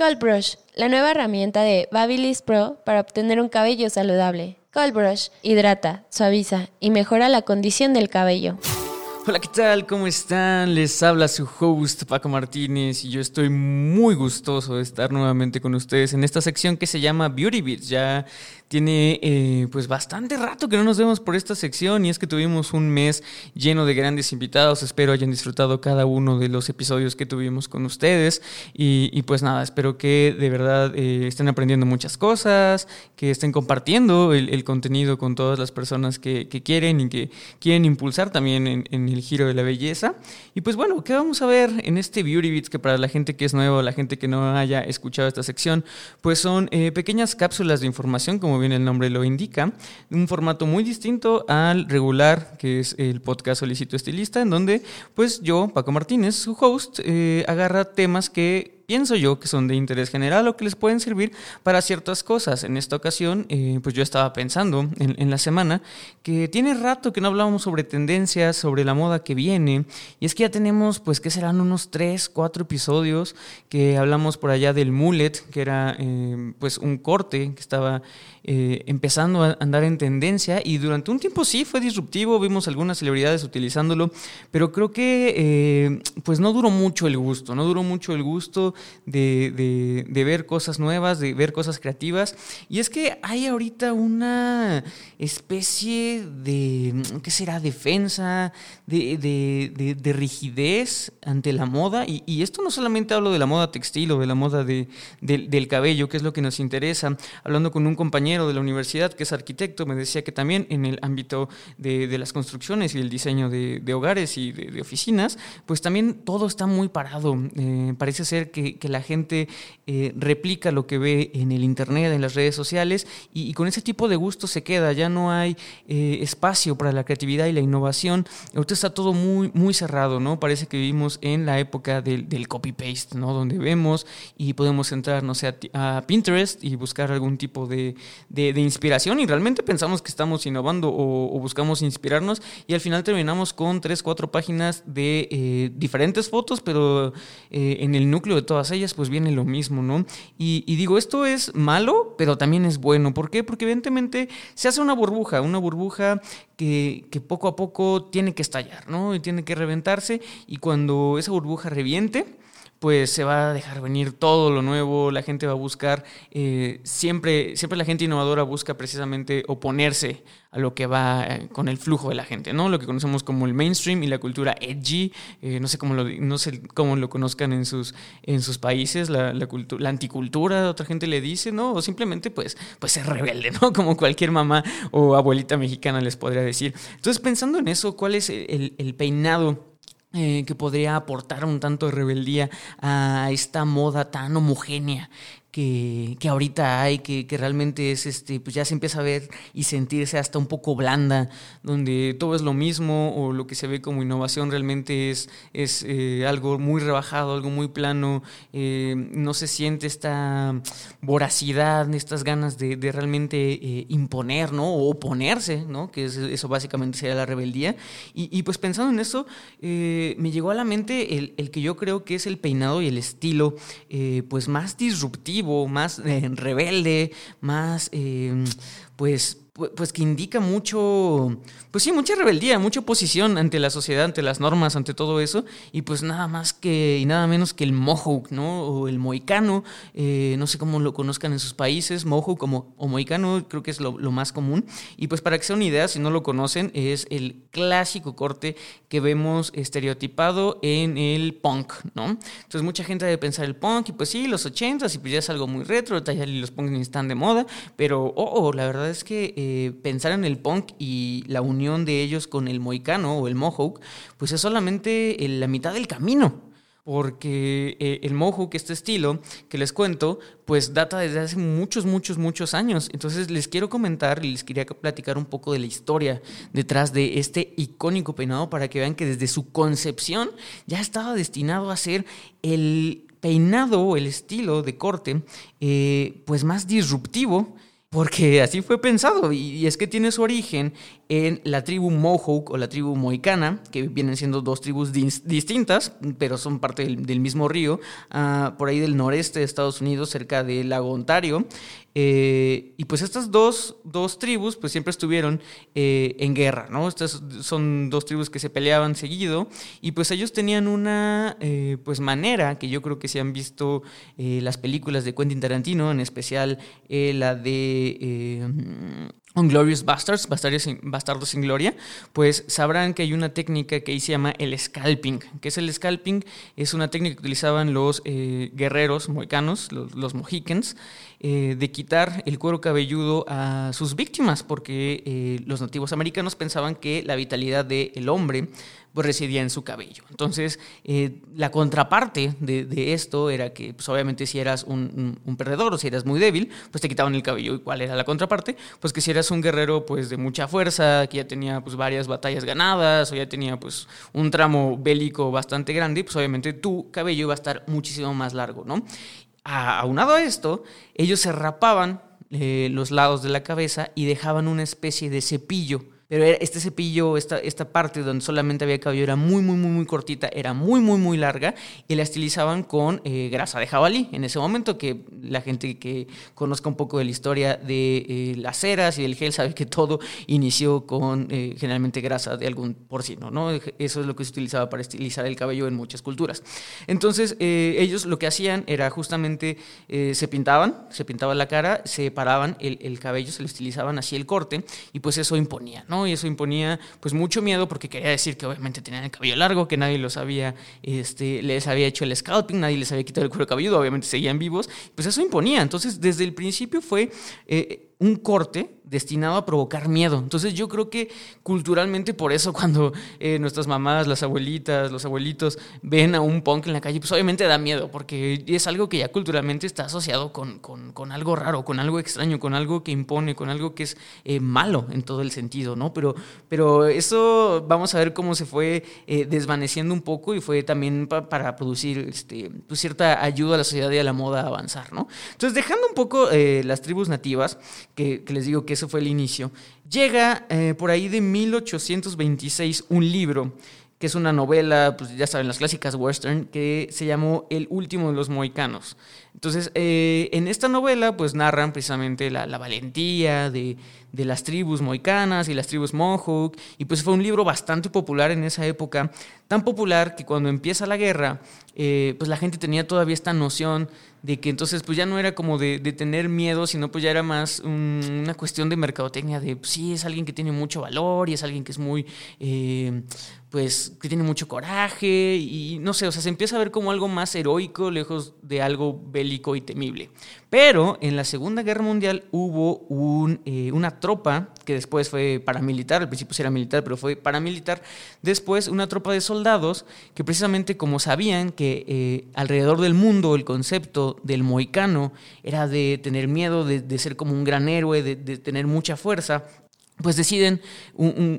Cold Brush, la nueva herramienta de Babyliss Pro para obtener un cabello saludable. Cold Brush hidrata, suaviza y mejora la condición del cabello. Hola, ¿qué tal? ¿Cómo están? Les habla su host Paco Martínez y yo estoy muy gustoso de estar nuevamente con ustedes en esta sección que se llama Beauty Beats. Ya tiene eh, pues bastante rato que no nos vemos por esta sección y es que tuvimos un mes lleno de grandes invitados. Espero hayan disfrutado cada uno de los episodios que tuvimos con ustedes y, pues nada, espero que de verdad eh, estén aprendiendo muchas cosas, que estén compartiendo el, contenido con todas las personas que, quieren y que quieren impulsar también en, el giro de la belleza. Y pues bueno, ¿qué vamos a ver en este Beauty Beats que para la gente que es nueva, la gente que no haya escuchado esta sección, pues son eh, pequeñas cápsulas de información como bien el nombre lo indica, un formato muy distinto al regular, que es el podcast Solicito Estilista, en donde pues yo, Paco Martínez, su host, eh, agarra temas que pienso yo que son de interés general o que les pueden servir para ciertas cosas. En esta ocasión, eh, pues yo estaba pensando en, la semana que tiene rato que no hablábamos sobre tendencias, sobre la moda que viene, y es que ya tenemos, pues, que serán unos tres, cuatro episodios que hablamos por allá del mullet, que era, eh, pues, un corte que estaba eh, empezando a andar en tendencia y durante un tiempo sí fue disruptivo, vimos algunas celebridades utilizándolo, pero creo que pues no duró mucho el gusto, no duró mucho el gusto de, ver cosas nuevas, de ver cosas creativas. Y es que hay ahorita una especie de, ¿qué será? Defensa, de, rigidez ante la moda. Y, esto no solamente hablo de la moda textil o de la moda del cabello, que es lo que nos interesa. Hablando con un compañero de la universidad que es arquitecto, me decía que también en el ámbito de, las construcciones y el diseño de, hogares y de, oficinas, pues también todo está muy parado. Eh, parece ser que que, la gente eh, replica lo que ve en el Internet, en las redes sociales, y, con ese tipo de gusto se queda, ya no hay eh, espacio para la creatividad y la innovación. Ahorita está todo muy, muy cerrado, ¿no? Parece que vivimos en la época del, copy-paste, ¿no? Donde vemos y podemos entrar, no sé, a, Pinterest y buscar algún tipo de, inspiración y realmente pensamos que estamos innovando o, buscamos inspirarnos y al final terminamos con tres, cuatro páginas de eh, diferentes fotos, pero en el núcleo de todas ellas pues viene lo mismo, ¿no? Y, digo, esto es malo, pero también es bueno. ¿Por qué? Porque evidentemente se hace una burbuja, una burbuja que, que poco a poco tiene que estallar, ¿no? Y tiene que reventarse y cuando esa burbuja reviente, pues se va a dejar venir todo lo nuevo, la gente va a buscar, eh, siempre, siempre la gente innovadora busca precisamente oponerse a lo que va eh, con el flujo de la gente, ¿no? Lo que conocemos como el mainstream y la cultura edgy, eh, no sé cómo lo, no sé cómo lo conozcan en sus, en sus países, la, la, la anticultura, otra gente le dice, ¿no? O simplemente pues, pues ser rebelde, ¿no? Como cualquier mamá o abuelita mexicana les podría decir. Entonces, pensando en eso, ¿cuál es el, el peinado? Eh, que podría aportar un tanto de rebeldía a esta moda tan homogénea que, que ahorita hay, que, que, realmente es, este, pues ya se empieza a ver y sentirse hasta un poco blanda, donde todo es lo mismo o lo que se ve como innovación realmente es, es eh, algo muy rebajado, algo muy plano, eh, no se siente esta voracidad, estas ganas de, de realmente eh, imponer, ¿no? O oponerse, ¿no? Que eso básicamente sería la rebeldía. Y, y pues pensando en eso, me llegó a la mente el, el, que yo creo que es el peinado y el estilo, pues más disruptivo más eh, rebelde, más, eh, pues, pues que indica mucho, pues sí, mucha rebeldía, mucha oposición ante la sociedad, ante las normas, ante todo eso, y pues nada más que, y nada menos que el mohawk, ¿no? O el moicano, eh, no sé cómo lo conozcan en sus países, mohawk como, o moicano, creo que es lo, más común, y pues para que sea una idea, si no lo conocen, es el clásico corte que vemos estereotipado en el punk, ¿no? Entonces mucha gente debe pensar el punk, y pues sí, los ochentas, y pues ya es algo muy retro, ya los punk ni están de moda, pero, oh, oh la verdad es que... Eh, pensar en el punk y la unión de ellos con el moicano o el mohawk, pues es solamente la mitad del camino. porque eh, el mohawk, este estilo que les cuento, pues data desde hace muchos, muchos, muchos años. Entonces les quiero comentar y les quería platicar un poco de la historia detrás de este icónico peinado para que vean que desde su concepción ya estaba destinado a ser el peinado el estilo de corte eh, pues más disruptivo porque así fue pensado y es que tiene su origen en la tribu Mohawk o la tribu Mohicana, que vienen siendo dos tribus distintas, pero son parte del, mismo río, ah, por ahí del noreste de Estados Unidos, cerca del lago Ontario. Eh, y pues estas dos, dos, tribus pues siempre estuvieron eh, en guerra, ¿no? Estas son dos tribus que se peleaban seguido y pues ellos tenían una eh, pues manera que yo creo que se han visto las películas de Quentin Tarantino, en especial la de Glorious Bastards, Bastardos sin Gloria, pues sabrán que hay una técnica que ahí se llama el scalping. ¿Qué es el scalping? Es una técnica que utilizaban los eh, guerreros mohicanos, los, los mohicans, eh, de quitar el cuero cabelludo a sus víctimas, porque eh, los nativos americanos pensaban que la vitalidad del hombre pues residía en su cabello. Entonces, eh, la contraparte de, esto era que, pues obviamente, si eras un, perdedor o si eras muy débil, pues te quitaban el cabello. ¿Y cuál era la contraparte? Pues que si eras un guerrero, pues de mucha fuerza, que ya tenía, pues, varias batallas ganadas o ya tenía, pues, un tramo bélico bastante grande, pues obviamente tu cabello iba a estar muchísimo más largo, ¿no? aunado a esto, ellos se rapaban eh, los lados de la cabeza y dejaban una especie de cepillo pero este cepillo, esta, esta parte donde solamente había cabello era muy, muy, muy, muy cortita, era muy, muy, muy larga y la estilizaban con eh, grasa de jabalí. En ese momento que la gente que conozca un poco de la historia de eh, las ceras y del gel sabe que todo inició con eh, generalmente grasa de algún porcino, ¿no? Eso es lo que se utilizaba para estilizar el cabello en muchas culturas. Entonces, ellos lo que hacían era justamente se pintaban, se pintaba la cara, se paraban el, el cabello, se lo estilizaban así el corte y pues eso imponía, ¿no? Y eso imponía pues mucho miedo porque quería decir que obviamente tenían el cabello largo, que nadie los había, este, les había hecho el scalping, nadie les había quitado el cuero cabelludo, obviamente seguían vivos, pues eso imponía. Entonces desde el principio fue eh, un corte destinado a provocar miedo. Entonces yo creo que culturalmente por eso cuando eh, nuestras mamás, las abuelitas, los abuelitos ven a un punk en la calle, pues obviamente da miedo, porque es algo que ya culturalmente está asociado con, con, algo raro, con algo extraño, con algo que impone, con algo que es eh, malo en todo el sentido, ¿no? Pero, pero eso vamos a ver cómo se fue eh, desvaneciendo un poco y fue también para producir este, pues cierta ayuda a la sociedad y a la moda a avanzar, ¿no? Entonces dejando un poco las tribus nativas, que, les digo que eso fue el inicio, llega eh, por ahí de 1826 un libro que es una novela, pues ya saben, las clásicas western, que se llamó El último de los mohicanos. Entonces, eh, en esta novela, pues narran precisamente la, valentía de, las tribus mohicanas y las tribus mohawk, y pues fue un libro bastante popular en esa época, tan popular que cuando empieza la guerra, eh, pues la gente tenía todavía esta noción de que entonces pues ya no era como de, tener miedo, sino pues ya era más una cuestión de mercadotecnia, de pues, sí, es alguien que tiene mucho valor y es alguien que es muy, eh, pues, que tiene mucho coraje y no sé, o sea, se empieza a ver como algo más heroico, lejos de algo bélico y temible. Pero en la Segunda Guerra Mundial hubo un, eh, una tropa que después fue paramilitar, al principio sí era militar, pero fue paramilitar, después una tropa de soldados que precisamente como sabían que eh, alrededor del mundo el concepto del mohicano era de tener miedo, de, ser como un gran héroe, de, tener mucha fuerza, pues deciden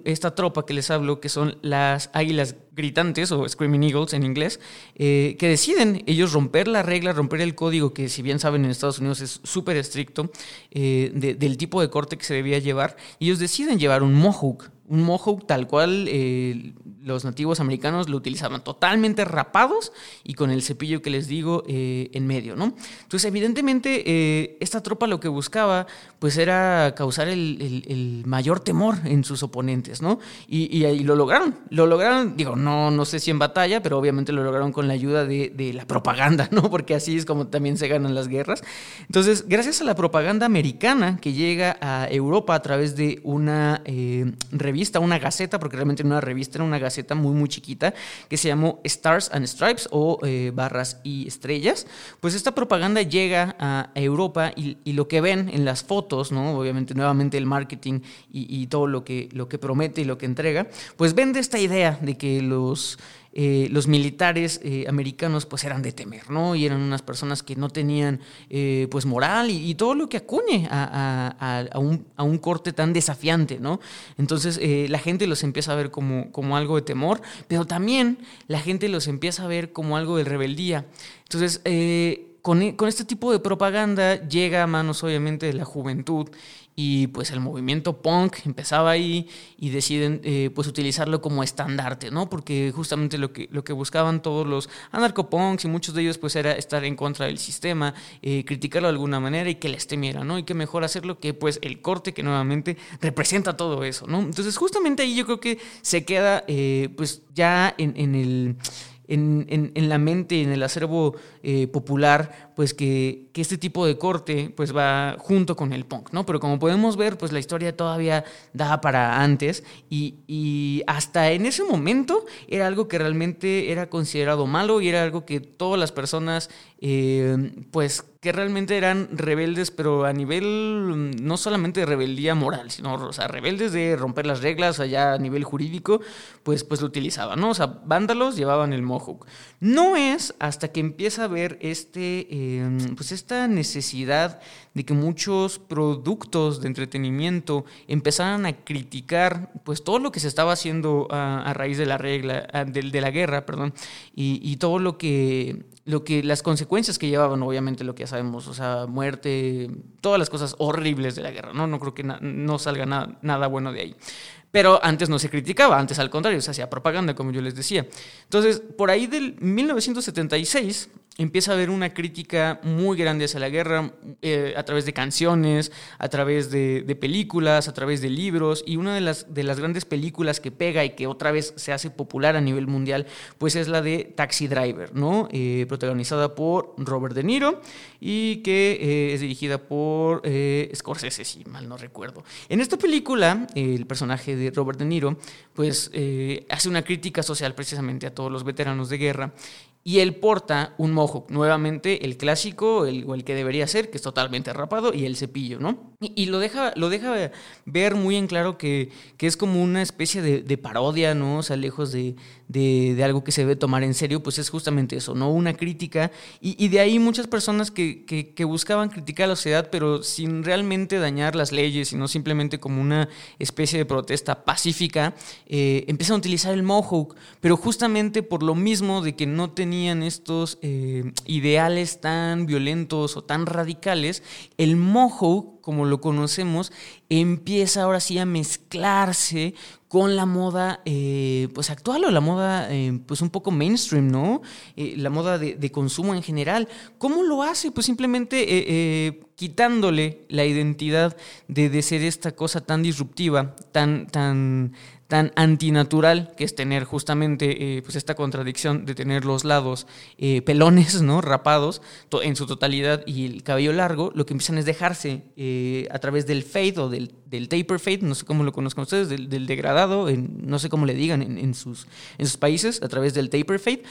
esta tropa que les hablo, que son las águilas gritantes o Screaming Eagles en inglés, eh, que deciden ellos romper la regla, romper el código que si bien saben en Estados Unidos es súper estricto eh, del tipo de corte que se debía llevar, ellos deciden llevar un mohawk, un mohawk tal cual eh, los nativos americanos lo utilizaban totalmente rapados y con el cepillo que les digo eh, en medio, ¿no? Entonces, evidentemente, eh, esta tropa lo que buscaba, pues era causar el, mayor temor en sus oponentes, ¿no? Y, y, lo lograron, lo lograron, digo, no, no sé si en batalla, pero obviamente lo lograron con la ayuda de, la propaganda, ¿no? Porque así es como también se ganan las guerras. Entonces, gracias a la propaganda americana que llega a Europa a través de una eh, revista, una gaceta, porque realmente no era revista, era una gaceta, muy, muy chiquita que se llamó Stars and Stripes o eh, barras y estrellas. Pues esta propaganda llega a Europa y, lo que ven en las fotos, ¿no? obviamente nuevamente el marketing y, todo lo que, lo que promete y lo que entrega, pues vende esta idea de que los eh, los militares eh, americanos pues eran de temer, ¿no? Y eran unas personas que no tenían eh, pues moral y, todo lo que acuñe a, un, corte tan desafiante, ¿no? Entonces la gente los empieza a ver como, como algo de temor, pero también la gente los empieza a ver como algo de rebeldía. Entonces, con, con, este tipo de propaganda llega a manos obviamente de la juventud y pues el movimiento punk empezaba ahí y deciden eh, pues utilizarlo como estandarte, ¿no? Porque justamente lo que, lo que buscaban todos los anarcopunks y muchos de ellos pues era estar en contra del sistema, eh, criticarlo de alguna manera y que les temiera, ¿no? Y que mejor hacerlo que pues el corte que nuevamente representa todo eso, ¿no? Entonces justamente ahí yo creo que se queda eh, pues ya en, en el en, en, la mente, en el acervo eh, popular, pues que, que, este tipo de corte pues va junto con el punk, ¿no? Pero como podemos ver, pues la historia todavía da para antes y, y hasta en ese momento era algo que realmente era considerado malo y era algo que todas las personas eh, pues que realmente eran rebeldes, pero a nivel mm, no solamente de rebeldía moral, sino, o sea, rebeldes de romper las reglas allá a nivel jurídico, pues, pues lo utilizaban, ¿no? O sea, vándalos llevaban el mohawk. No es hasta que empieza a ver este, em, pues esta necesidad de que muchos productos de entretenimiento empezaran a criticar pues todo lo que se estaba haciendo a, raíz de la regla, de, de, la guerra, perdón, y, y todo lo que lo que las consecuencias que llevaban, obviamente lo que ya sabemos, o sea, muerte, todas las cosas horribles de la guerra, ¿no? No creo que no salga nada bueno de ahí. Pero antes no se criticaba, antes al contrario, se hacía propaganda, como yo les decía. Entonces, por ahí del 1976 empieza a haber una crítica muy grande hacia la guerra eh, a través de canciones, a través de, películas, a través de libros. Y una de las, de las grandes películas que pega y que otra vez se hace popular a nivel mundial, pues es la de Taxi Driver, ¿no? Eh, protagonizada por Robert De Niro y que eh, es dirigida por Scorsese, si mal no recuerdo. En esta película, el personaje de Robert De Niro, pues hace una crítica social precisamente a todos los veteranos de guerra y él porta un mohawk, nuevamente el clásico, el, o el que debería ser, que es totalmente rapado, y el cepillo, ¿no? Y, lo, deja, lo deja ver muy en claro que, que es como una especie de, de, parodia, ¿no? O sea, lejos de, de, algo que se debe tomar en serio, pues es justamente eso, ¿no? Una crítica. Y, de ahí muchas personas que, que, buscaban criticar a la sociedad, pero sin realmente dañar las leyes, sino simplemente como una especie de protesta pacífica, eh, empiezan a utilizar el mohawk, pero justamente por lo mismo de que no tenían estos eh, ideales tan violentos o tan radicales, el mohawk como lo conocemos, empieza ahora sí a mezclarse con la moda eh, pues actual o la moda eh, pues un poco mainstream, ¿no? Eh, la moda de, consumo en general. ¿Cómo lo hace? Pues simplemente quitándole la identidad de, de, ser esta cosa tan disruptiva, tan, tan, tan antinatural que es tener justamente pues esta contradicción de tener los lados pelones, ¿no? rapados en su totalidad y el cabello largo, lo que empiezan es dejarse eh, a través del fade o del, taper fade, no sé cómo lo conozcan ustedes, del, degradado, no sé cómo le digan en, sus, en sus países, a través del taper fade.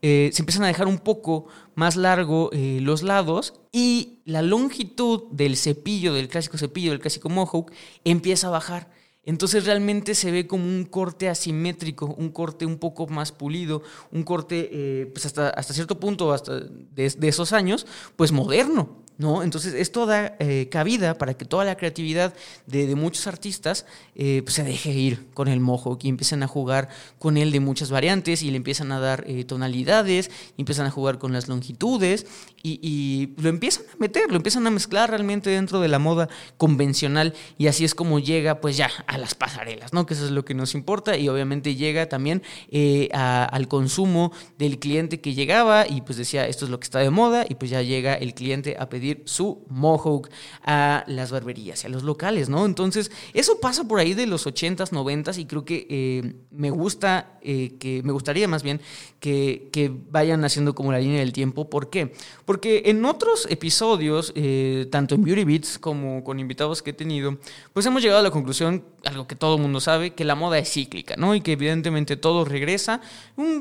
se empiezan a dejar un poco más largo los lados y la longitud del cepillo, del clásico cepillo, del clásico mohawk, empieza a bajar. Entonces realmente se ve como un corte asimétrico, un corte un poco más pulido, un corte eh, pues hasta, hasta cierto punto, hasta de, esos años, pues moderno. ¿No? Entonces esto da eh, cabida para que toda la creatividad de, muchos artistas eh, pues, se deje ir con el mojo, y empiecen a jugar con él de muchas variantes y le empiezan a dar eh, tonalidades, empiezan a jugar con las longitudes y, lo empiezan a meter, lo empiezan a mezclar realmente dentro de la moda convencional y así es como llega pues ya a las pasarelas, ¿no? Que eso es lo que nos importa y obviamente llega también al consumo del cliente que llegaba y pues decía esto es lo que está de moda y pues ya llega el cliente a pedir su mohawk a las barberías y a los locales, ¿no? Entonces, eso pasa por ahí de los 80s, 90s y creo que eh, me gusta, eh, que me gustaría más bien que, que, vayan haciendo como la línea del tiempo. ¿Por qué? Porque en otros episodios, eh, tanto en Beauty Beats como con invitados que he tenido, pues hemos llegado a la conclusión, algo que todo el mundo sabe, que la moda es cíclica, ¿no? Y que evidentemente todo regresa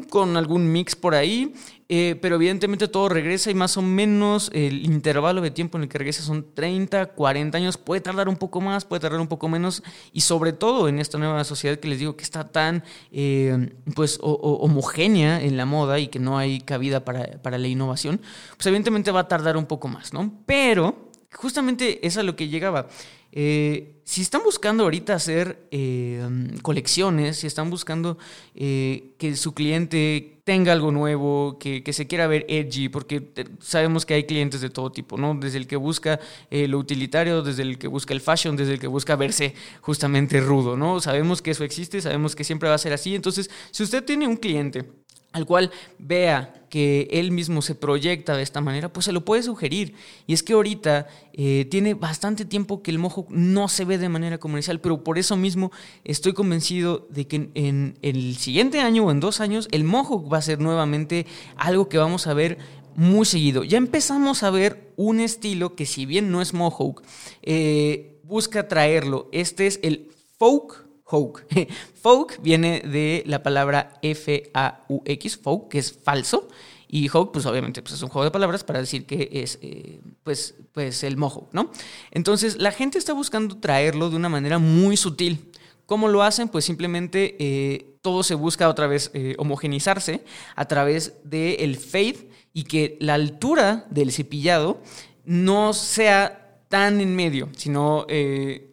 con algún mix por ahí eh, pero evidentemente todo regresa y más o menos el intervalo de tiempo en el que regresa son 30, 40 años, puede tardar un poco más, puede tardar un poco menos y sobre todo en esta nueva sociedad que les digo que está tan eh, pues homogénea en la moda y que no hay cabida para, para la innovación, pues evidentemente va a tardar un poco más, ¿no? Pero justamente es a lo que llegaba. Eh, si están buscando ahorita hacer eh, colecciones, si están buscando eh, que su cliente tenga algo nuevo, que, se quiera ver edgy, porque sabemos que hay clientes de todo tipo, ¿no? Desde el que busca lo utilitario, desde el que busca el fashion, desde el que busca verse justamente rudo, ¿no? Sabemos que eso existe, sabemos que siempre va a ser así. Entonces, si usted tiene un cliente al cual vea que él mismo se proyecta de esta manera, pues se lo puede sugerir. Y es que ahorita eh, tiene bastante tiempo que el mojo no se ve de manera comercial, pero por eso mismo estoy convencido de que en, el siguiente año o en dos años el mojo va a ser nuevamente algo que vamos a ver muy seguido. Ya empezamos a ver un estilo que si bien no es mohawk, eh, busca traerlo. Este es el folk Folk. folk viene de la palabra F-A-U-X, folk, que es falso. Y Hawk, pues obviamente pues es un juego de palabras para decir que es eh, pues, pues el mojo, ¿no? Entonces la gente está buscando traerlo de una manera muy sutil. ¿Cómo lo hacen? Pues simplemente eh, todo se busca otra vez eh, homogenizarse a través del fade y que la altura del cepillado no sea tan en medio, sino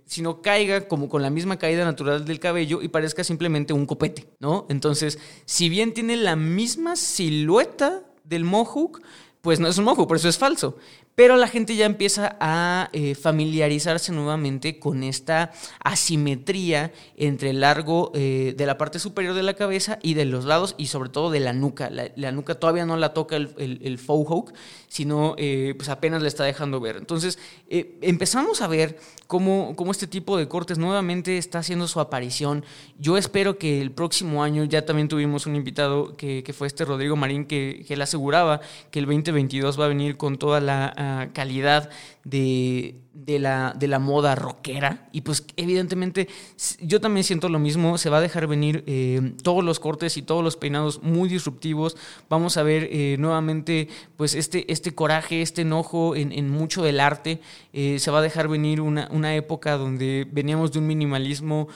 sino caiga como con la misma caída natural del cabello y parezca simplemente un copete, ¿no? Entonces, si bien tiene la misma silueta del mohawk, pues no es un mohawk, por eso es falso. Pero la gente ya empieza a eh, familiarizarse nuevamente con esta asimetría entre el largo eh, de la parte superior de la cabeza y de los lados y sobre todo de la nuca. La, nuca todavía no la toca el, el, hawk, sino eh, pues apenas la está dejando ver. Entonces empezamos a ver cómo, cómo, este tipo de cortes nuevamente está haciendo su aparición. Yo espero que el próximo año, ya también tuvimos un invitado que, que fue este Rodrigo Marín, que, que le aseguraba que el 2022 va a venir con toda la calidad de, de, la, de la moda rockera. Y pues evidentemente yo también siento lo mismo, se va a dejar venir eh, todos los cortes y todos los peinados muy disruptivos. Vamos a ver eh, nuevamente pues este, este coraje, este enojo en, mucho del arte. Eh, se va a dejar venir una, una, época donde veníamos de un minimalismo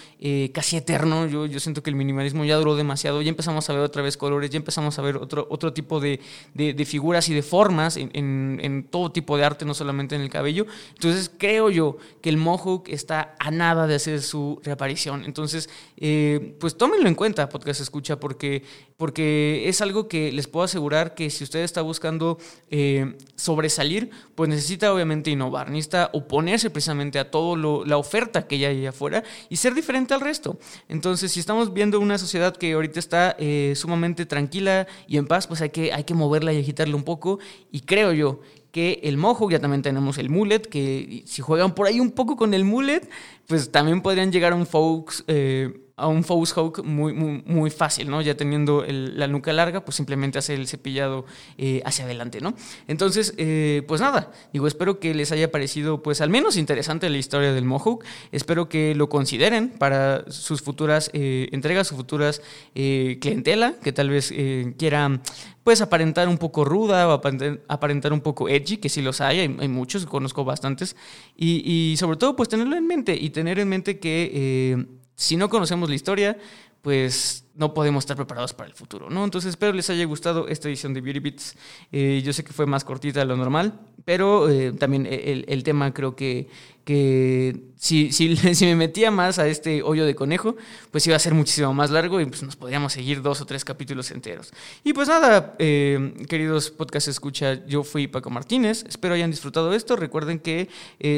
casi eterno. Yo, yo siento que el minimalismo ya duró demasiado. Ya empezamos a ver otra vez colores, ya empezamos a ver otro, otro tipo de, de, figuras y de formas en, en, en todo tipo de arte, no solamente en el cabello. Entonces creo yo que el mohawk está a nada de hacer su reaparición. Entonces, eh, pues tómenlo en cuenta, podcast escucha, porque, porque es algo que les puedo asegurar que si usted está buscando eh, sobresalir, pues necesita obviamente innovar, necesita oponerse precisamente a toda la oferta que ya hay afuera y ser diferente al resto. Entonces, si estamos viendo una sociedad que ahorita está eh, sumamente tranquila y en paz, pues hay que, hay que moverla y agitarla un poco. Y creo yo que el mojo, ya también tenemos el mullet, que si juegan por ahí un poco con el mullet, pues también podrían llegar a un folks, eh, a un Faux Hawk muy, muy, muy, fácil, ¿no? Ya teniendo la nuca larga, pues simplemente hacer el cepillado eh, hacia adelante, ¿no? Entonces, eh, pues nada, digo, espero que les haya parecido, pues al menos interesante la historia del Mohawk. Espero que lo consideren para sus futuras eh, entregas, sus futuras clientela, que tal vez quieran, pues aparentar un poco ruda o aparentar un poco edgy, que sí los hay, hay, muchos, conozco bastantes, y, y, sobre todo, pues tenerlo en mente y tener en mente que si no conocemos la historia, pues no podemos estar preparados para el futuro, ¿no? Entonces espero les haya gustado esta edición de Beauty Beats. Eh, yo sé que fue más cortita de lo normal, pero eh, también el, tema creo que, que si, si, si, me metía más a este hoyo de conejo, pues iba a ser muchísimo más largo y pues nos podríamos seguir dos o tres capítulos enteros. Y pues nada, eh, queridos podcast escucha, yo fui Paco Martínez, espero hayan disfrutado esto. Recuerden que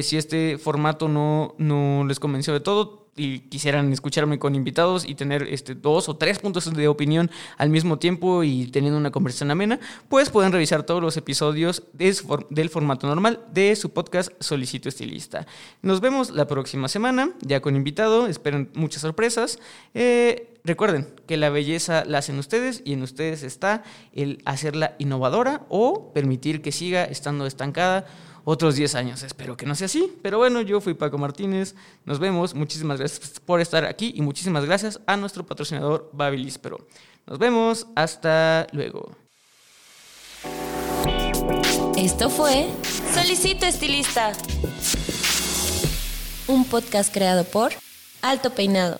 si este formato no, no les convenció de todo, y quisieran escucharme con invitados y tener este, dos o tres puntos de opinión al mismo tiempo y teniendo una conversación amena, pues pueden revisar todos los episodios del formato normal de su podcast Solicito Estilista. Nos vemos la próxima semana, ya con invitado, esperen muchas sorpresas. Eh, recuerden que la belleza la hacen ustedes y en ustedes está el hacerla innovadora o permitir que siga estando estancada otros 10 años. Espero que no sea así. Pero bueno, yo fui Paco Martínez. Nos vemos. Muchísimas gracias por estar aquí y muchísimas gracias a nuestro patrocinador Babilis Pero Nos vemos. Hasta luego. Esto fue Solicito Estilista, un podcast creado por Alto Peinado.